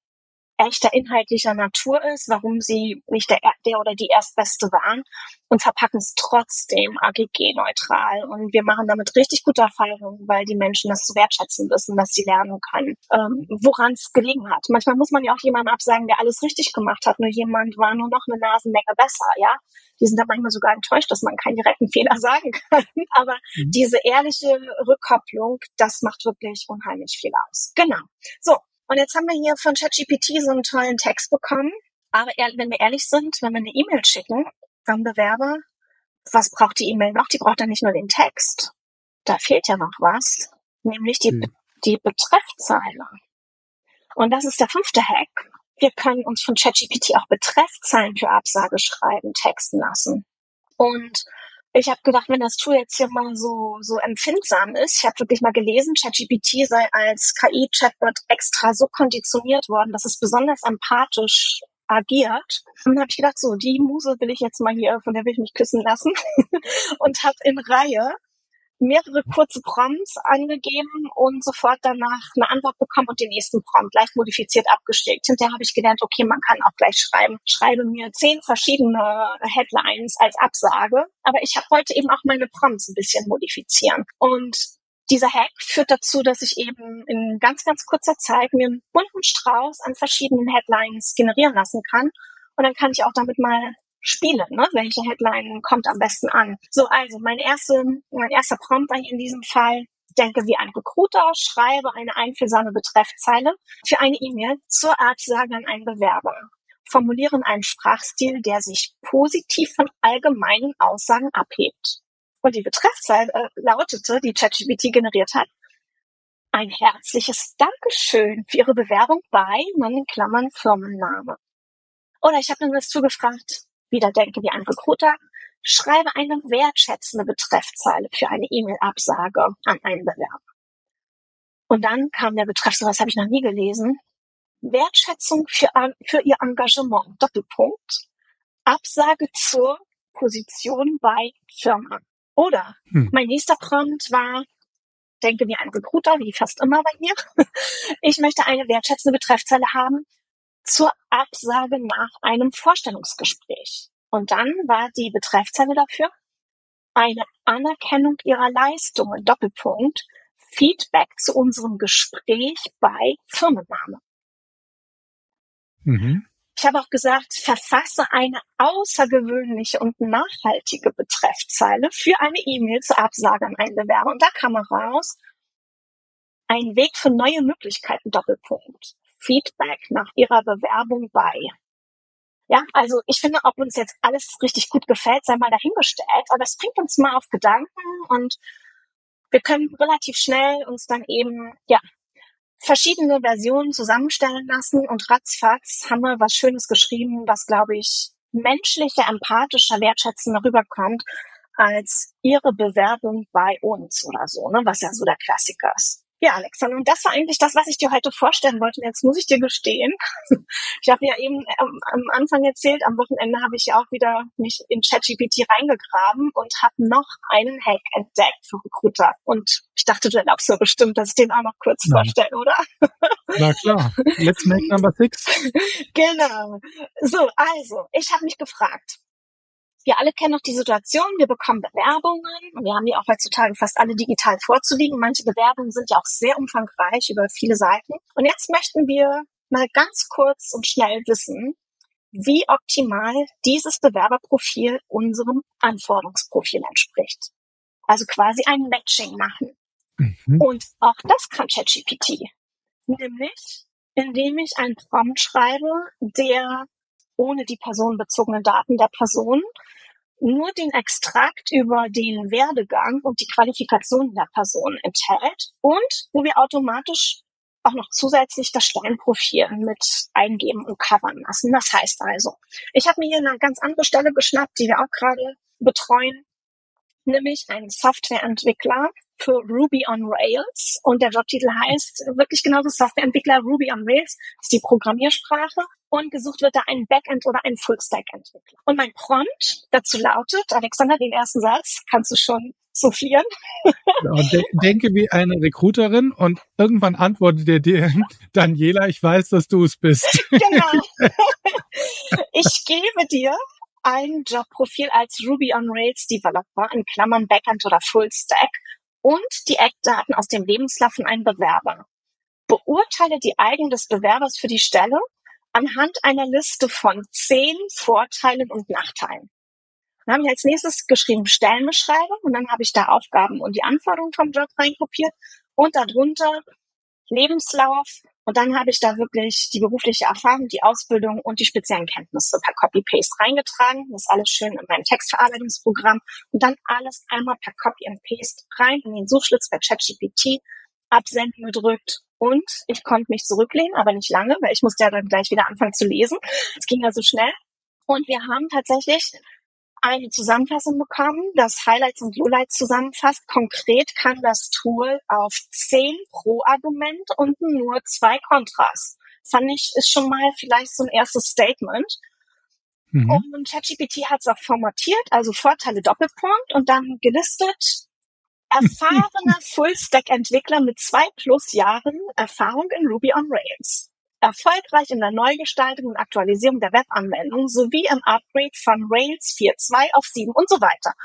echter inhaltlicher Natur ist, warum sie nicht der, der oder die Erstbeste waren und verpacken es trotzdem AGG-neutral. Und wir machen damit richtig gute Erfahrungen, weil die Menschen das zu wertschätzen wissen, dass sie lernen können, ähm, woran es gelegen hat. Manchmal muss man ja auch jemandem absagen, der alles richtig gemacht hat, nur jemand war nur noch eine Nasenlänge besser, ja. Die sind da manchmal sogar enttäuscht, dass man keinen direkten Fehler sagen kann. Aber mhm. diese ehrliche Rückkopplung, das macht wirklich unheimlich viel aus. Genau. So, und jetzt haben wir hier von ChatGPT so einen tollen Text bekommen. Aber wenn wir ehrlich sind, wenn wir eine E-Mail schicken vom Bewerber, was braucht die E-Mail noch? Die braucht dann nicht nur den Text. Da fehlt ja noch was, nämlich die, hm. die Betreffzeile. Und das ist der fünfte Hack. Wir können uns von ChatGPT auch Betreffzeilen für Absage schreiben, texten lassen. Und ich habe gedacht, wenn das Tool jetzt hier mal so, so empfindsam ist, ich habe wirklich mal gelesen, ChatGPT sei als KI-Chatbot extra so konditioniert worden, dass es besonders empathisch agiert. Und dann habe ich gedacht, so, die Muse will ich jetzt mal hier, von der will ich mich küssen lassen. und habe in Reihe mehrere kurze Prompts angegeben und sofort danach eine Antwort bekommen und den nächsten Prompt leicht modifiziert abgeschickt. Hinterher habe ich gelernt, okay, man kann auch gleich schreiben, schreibe mir zehn verschiedene Headlines als Absage. Aber ich wollte eben auch meine Prompts ein bisschen modifizieren. Und dieser Hack führt dazu, dass ich eben in ganz, ganz kurzer Zeit mir einen bunten Strauß an verschiedenen Headlines generieren lassen kann. Und dann kann ich auch damit mal Spiele, ne? Welche Headline kommt am besten an? So, also mein erster, mein erster Prompt war in diesem Fall denke wie ein Recruiter, schreibe eine einfühlsame Betreffzeile für eine E-Mail zur Absage an einen Bewerber. Formulieren einen Sprachstil, der sich positiv von allgemeinen Aussagen abhebt. Und die Betreffzeile äh, lautete, die ChatGPT generiert hat, ein herzliches Dankeschön für Ihre Bewerbung bei, in Klammern Firmenname. Oder ich habe dann das zugefragt, wieder denke wie ein Recruiter, schreibe eine wertschätzende Betreffzeile für eine E-Mail-Absage an einen Bewerber. Und dann kam der Betreff, sowas habe ich noch nie gelesen, Wertschätzung für, für ihr Engagement, Doppelpunkt, Absage zur Position bei Firma. Oder hm. mein nächster Prompt war, denke wie ein Recruiter, wie fast immer bei mir. Ich möchte eine wertschätzende Betreffzeile haben zur Absage nach einem Vorstellungsgespräch. Und dann war die Betreffzeile dafür eine Anerkennung ihrer Leistungen, Doppelpunkt, Feedback zu unserem Gespräch bei Firmenname. Mhm. Ich habe auch gesagt, verfasse eine außergewöhnliche und nachhaltige Betreffzeile für eine E-Mail zur Absage an einen Bewerber. Und da kam raus, ein Weg für neue Möglichkeiten, Doppelpunkt. Feedback nach ihrer Bewerbung bei. Ja, also ich finde, ob uns jetzt alles richtig gut gefällt, sei mal dahingestellt, aber es bringt uns mal auf Gedanken und wir können relativ schnell uns dann eben, ja, verschiedene Versionen zusammenstellen lassen und ratzfatz haben wir was Schönes geschrieben, was, glaube ich, menschlicher, empathischer, wertschätzender rüberkommt als ihre Bewerbung bei uns oder so, ne, was ja so der Klassiker ist. Ja, Alexander, und das war eigentlich das, was ich dir heute vorstellen wollte. Jetzt muss ich dir gestehen. Ich habe ja eben am, am Anfang erzählt, am Wochenende habe ich ja auch wieder mich in ChatGPT reingegraben und habe noch einen Hack entdeckt für Recruiter. Und ich dachte, du erlaubst mir bestimmt, dass ich den auch noch kurz Nein. vorstelle, oder? Na klar. Let's make number six. genau. So, also, ich habe mich gefragt, wir alle kennen noch die Situation, wir bekommen Bewerbungen und wir haben die auch heutzutage fast alle digital vorzulegen. Manche Bewerbungen sind ja auch sehr umfangreich über viele Seiten. Und jetzt möchten wir mal ganz kurz und schnell wissen, wie optimal dieses Bewerberprofil unserem Anforderungsprofil entspricht. Also quasi ein Matching machen. Mhm. Und auch das kann ChatGPT. Nämlich, indem ich einen Prompt schreibe, der ohne die personenbezogenen Daten der Person nur den Extrakt über den Werdegang und die Qualifikation der Person enthält und wo wir automatisch auch noch zusätzlich das Stellenprofil mit eingeben und covern lassen. Das heißt also, ich habe mir hier eine ganz andere Stelle geschnappt, die wir auch gerade betreuen, nämlich einen Softwareentwickler für Ruby on Rails und der Jobtitel heißt wirklich genauso Softwareentwickler Ruby on Rails, das ist die Programmiersprache und gesucht wird da ein Backend oder ein Fullstack-Entwickler. Und mein Prompt dazu lautet, Alexander, den ersten Satz kannst du schon soufflieren. Ja, de denke wie eine Recruiterin und irgendwann antwortet der dir, Daniela, ich weiß, dass du es bist. Genau. Ich gebe dir ein Jobprofil als Ruby on Rails Developer in Klammern Backend oder Fullstack und die Eckdaten aus dem Lebenslauf von einem Bewerber. Beurteile die Eigen des Bewerbers für die Stelle anhand einer Liste von zehn Vorteilen und Nachteilen. Dann habe ich als nächstes geschrieben Stellenbeschreibung und dann habe ich da Aufgaben und die Anforderungen vom Job reinkopiert und darunter Lebenslauf und dann habe ich da wirklich die berufliche Erfahrung, die Ausbildung und die speziellen Kenntnisse per Copy-Paste reingetragen. Das ist alles schön in meinem Textverarbeitungsprogramm und dann alles einmal per Copy and Paste rein in den Suchschlitz bei ChatGPT, absenden gedrückt und ich konnte mich zurücklehnen, aber nicht lange, weil ich musste ja dann gleich wieder anfangen zu lesen. Es ging ja so schnell. Und wir haben tatsächlich eine Zusammenfassung bekommen, das Highlights und Lowlights zusammenfasst. Konkret kann das Tool auf zehn Pro-Argument und nur zwei Kontras. Fand ich, ist schon mal vielleicht so ein erstes Statement. Mhm. Und ChatGPT hat es auch formatiert, also Vorteile Doppelpunkt und dann gelistet erfahrener Full-Stack-Entwickler mit zwei plus Jahren Erfahrung in Ruby on Rails erfolgreich in der Neugestaltung und Aktualisierung der Webanwendung sowie im Upgrade von Rails 4.2 auf 7 und so weiter.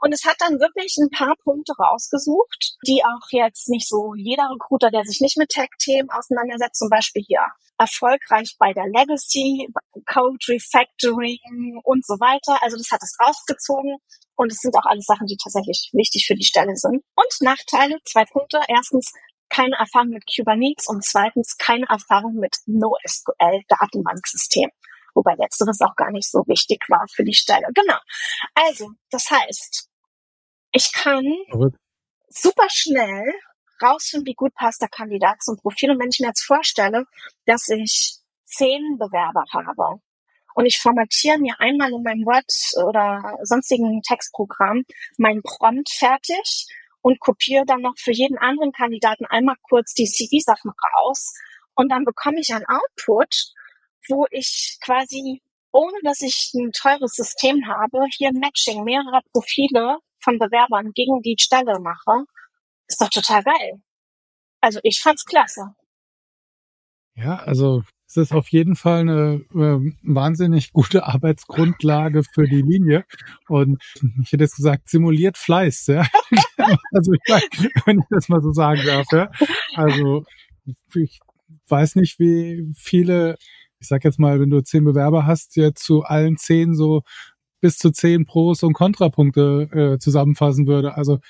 Und es hat dann wirklich ein paar Punkte rausgesucht, die auch jetzt nicht so jeder Recruiter, der sich nicht mit Tech-Themen auseinandersetzt, zum Beispiel hier erfolgreich bei der Legacy, Code Refactoring und so weiter. Also das hat es rausgezogen. Und es sind auch alles Sachen, die tatsächlich wichtig für die Stelle sind. Und Nachteile, zwei Punkte. Erstens, keine Erfahrung mit Kubernetes und zweitens keine Erfahrung mit NoSQL-Datenbanksystem. Wobei letzteres auch gar nicht so wichtig war für die Stelle. Genau. Also, das heißt, ich kann super schnell rausfinden, wie gut passt der Kandidat zum Profil. Und wenn ich mir jetzt vorstelle, dass ich zehn Bewerber habe und ich formatiere mir einmal in meinem Word oder sonstigen Textprogramm mein Prompt fertig und kopiere dann noch für jeden anderen Kandidaten einmal kurz die CV-Sachen raus und dann bekomme ich ein Output, wo ich quasi, ohne dass ich ein teures System habe, hier ein Matching mehrerer Profile von Bewerbern gegen die Stelle mache. Ist doch total geil. Also ich fand's klasse. Ja, also es ist auf jeden Fall eine äh, wahnsinnig gute Arbeitsgrundlage für die Linie. Und ich hätte jetzt gesagt, simuliert Fleiß, ja. also wenn ich das mal so sagen darf, ja. Also ich weiß nicht, wie viele, ich sag jetzt mal, wenn du zehn Bewerber hast, jetzt zu allen zehn so bis zu zehn Pros und Kontrapunkte äh, zusammenfassen würde. Also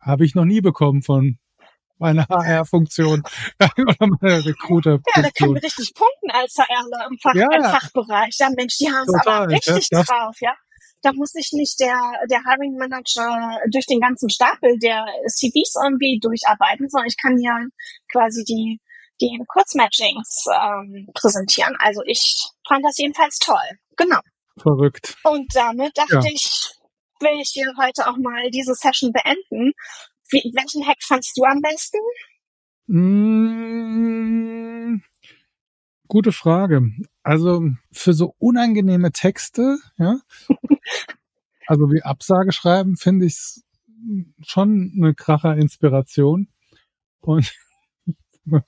habe ich noch nie bekommen von meine HR-Funktion oder meine Recruiter. Ja, da können wir richtig punkten als HRler im, Fach, ja, im Fachbereich. Ja, Mensch, die haben es aber richtig das, drauf, ja. Da muss sich nicht der, der Hiring Manager durch den ganzen Stapel der CVs irgendwie durcharbeiten, sondern ich kann ja quasi die, die Kurzmatchings ähm, präsentieren. Also ich fand das jedenfalls toll. Genau. Verrückt. Und damit dachte ja. ich, will ich hier heute auch mal diese Session beenden. Wie, welchen Hack fandst du am besten? Mmh, gute Frage. Also für so unangenehme Texte, ja, also wie Absage schreiben, finde ich schon eine kracher Inspiration. Und noch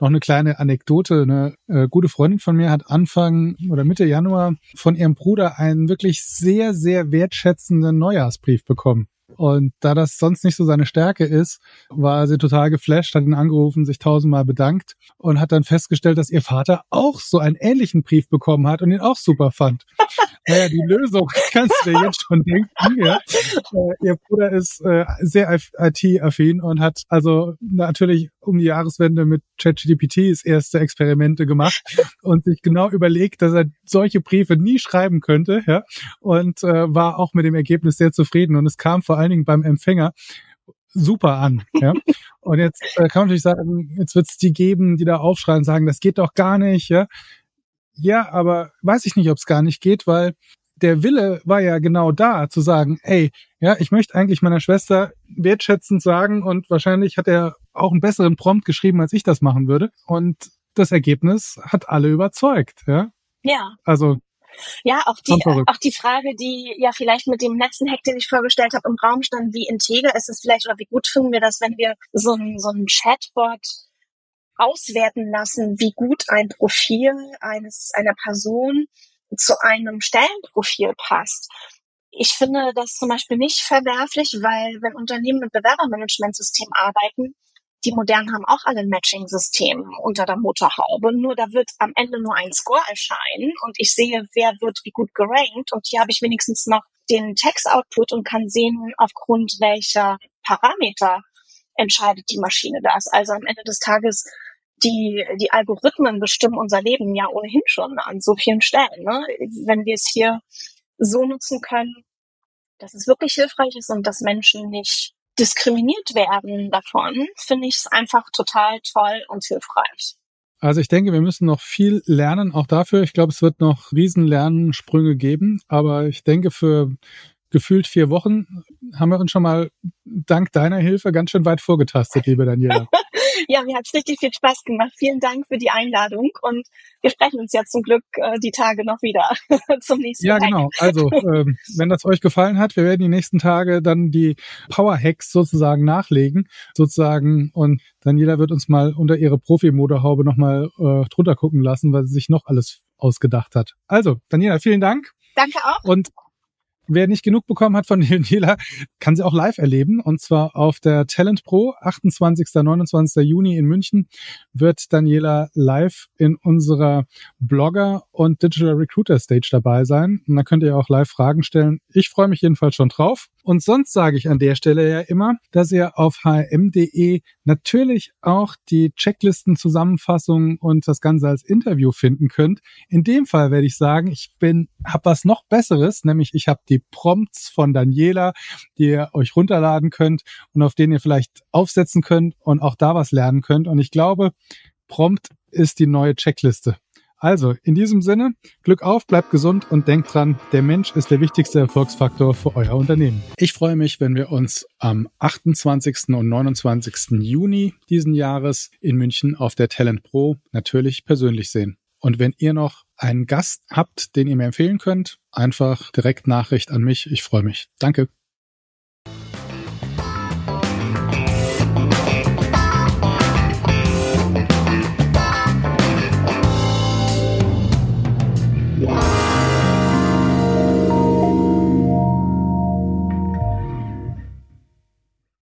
eine kleine Anekdote. Eine äh, gute Freundin von mir hat Anfang oder Mitte Januar von ihrem Bruder einen wirklich sehr, sehr wertschätzenden Neujahrsbrief bekommen. Und da das sonst nicht so seine Stärke ist, war sie total geflasht, hat ihn angerufen, sich tausendmal bedankt und hat dann festgestellt, dass ihr Vater auch so einen ähnlichen Brief bekommen hat und ihn auch super fand. naja, die Lösung kannst du dir jetzt schon denken. Ja. Äh, ihr Bruder ist äh, sehr IT-affin und hat also natürlich um die Jahreswende mit ChatGPT erste Experimente gemacht und sich genau überlegt, dass er solche Briefe nie schreiben könnte, ja, und äh, war auch mit dem Ergebnis sehr zufrieden. Und es kam vor allen Dingen beim Empfänger super an. Ja? Und jetzt äh, kann man natürlich sagen, jetzt wird es die geben, die da aufschreien und sagen, das geht doch gar nicht. Ja, ja aber weiß ich nicht, ob es gar nicht geht, weil der Wille war ja genau da, zu sagen, ey, ja, ich möchte eigentlich meiner Schwester wertschätzend sagen und wahrscheinlich hat er auch einen besseren Prompt geschrieben, als ich das machen würde. Und das Ergebnis hat alle überzeugt, ja. Ja. Also ja, auch die, auch die Frage, die ja vielleicht mit dem letzten Hack, den ich vorgestellt habe, im Raum stand, wie integer ist es vielleicht oder wie gut finden wir das, wenn wir so ein, so ein Chatbot auswerten lassen, wie gut ein Profil eines, einer Person zu einem Stellenprofil passt. Ich finde das zum Beispiel nicht verwerflich, weil wenn Unternehmen mit Bewerbermanagementsystem arbeiten, die modernen haben auch alle ein Matching-System unter der Motorhaube. Nur da wird am Ende nur ein Score erscheinen und ich sehe, wer wird wie gut gerankt. Und hier habe ich wenigstens noch den Text-Output und kann sehen, aufgrund welcher Parameter entscheidet die Maschine das. Also am Ende des Tages die, die Algorithmen bestimmen unser Leben ja ohnehin schon an so vielen Stellen. Ne? Wenn wir es hier so nutzen können, dass es wirklich hilfreich ist und dass Menschen nicht diskriminiert werden davon, finde ich es einfach total toll und hilfreich. Also ich denke, wir müssen noch viel lernen, auch dafür. Ich glaube, es wird noch riesen Lernsprünge geben, aber ich denke, für gefühlt vier Wochen haben wir uns schon mal dank deiner Hilfe ganz schön weit vorgetastet, liebe Daniela. ja, mir hat es richtig viel Spaß gemacht. Vielen Dank für die Einladung und wir sprechen uns ja zum Glück äh, die Tage noch wieder zum nächsten Ja, Tag. genau. Also, äh, wenn das euch gefallen hat, wir werden die nächsten Tage dann die Power Hacks sozusagen nachlegen, sozusagen und Daniela wird uns mal unter ihre Profi-Motorhaube nochmal äh, drunter gucken lassen, weil sie sich noch alles ausgedacht hat. Also, Daniela, vielen Dank. Danke auch. Und Wer nicht genug bekommen hat von Daniela, kann sie auch live erleben. Und zwar auf der Talent Pro, 28. 29. Juni in München, wird Daniela live in unserer Blogger und Digital Recruiter Stage dabei sein. Und da könnt ihr auch live Fragen stellen. Ich freue mich jedenfalls schon drauf. Und sonst sage ich an der Stelle ja immer, dass ihr auf hm.de natürlich auch die Checklisten, Zusammenfassungen und das Ganze als Interview finden könnt. In dem Fall werde ich sagen, ich bin, habe was noch Besseres, nämlich ich habe die Prompts von Daniela, die ihr euch runterladen könnt und auf denen ihr vielleicht aufsetzen könnt und auch da was lernen könnt. Und ich glaube, Prompt ist die neue Checkliste. Also, in diesem Sinne, Glück auf, bleibt gesund und denkt dran, der Mensch ist der wichtigste Erfolgsfaktor für euer Unternehmen. Ich freue mich, wenn wir uns am 28. und 29. Juni diesen Jahres in München auf der Talent Pro natürlich persönlich sehen. Und wenn ihr noch einen Gast habt, den ihr mir empfehlen könnt, einfach direkt Nachricht an mich. Ich freue mich. Danke.